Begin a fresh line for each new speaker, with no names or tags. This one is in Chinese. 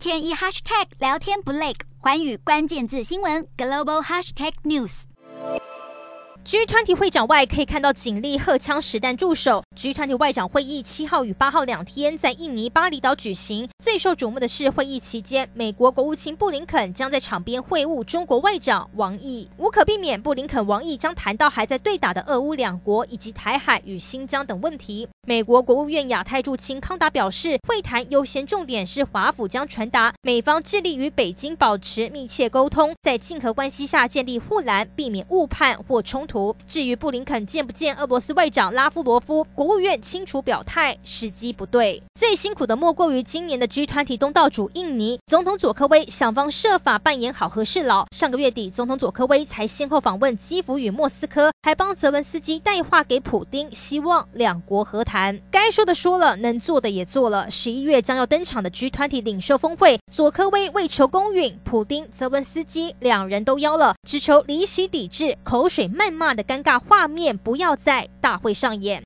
天一 hashtag 聊天不累，寰宇关键字新闻 global hashtag news。
G 团体会长外可以看到警力荷枪实弹驻守。G 团体外长会议七号与八号两天在印尼巴厘岛举行。最受瞩目的是，会议期间，美国国务卿布林肯将在场边会晤中国外长王毅。无可避免，布林肯、王毅将谈到还在对打的俄乌两国以及台海与新疆等问题。美国国务院亚太驻青康达表示，会谈优先重点是华府将传达美方致力与北京保持密切沟通，在竞合关系下建立护栏，避免误判或冲突。至于布林肯见不见俄罗斯外长拉夫罗夫，国务院清楚表态时机不对。最辛苦的莫过于今年的 G 团体东道主印尼总统佐科威，想方设法扮演好和事佬。上个月底，总统佐科威才先后访问基辅与莫斯科，还帮泽伦斯基带话给普丁，希望两国和谈。谈该说的说了，能做的也做了。十一月将要登场的 G 团体领袖峰会，佐科威为求公允，普丁、泽伦斯基两人都邀了，只求离席抵制，口水谩骂的尴尬画面不要在大会上演。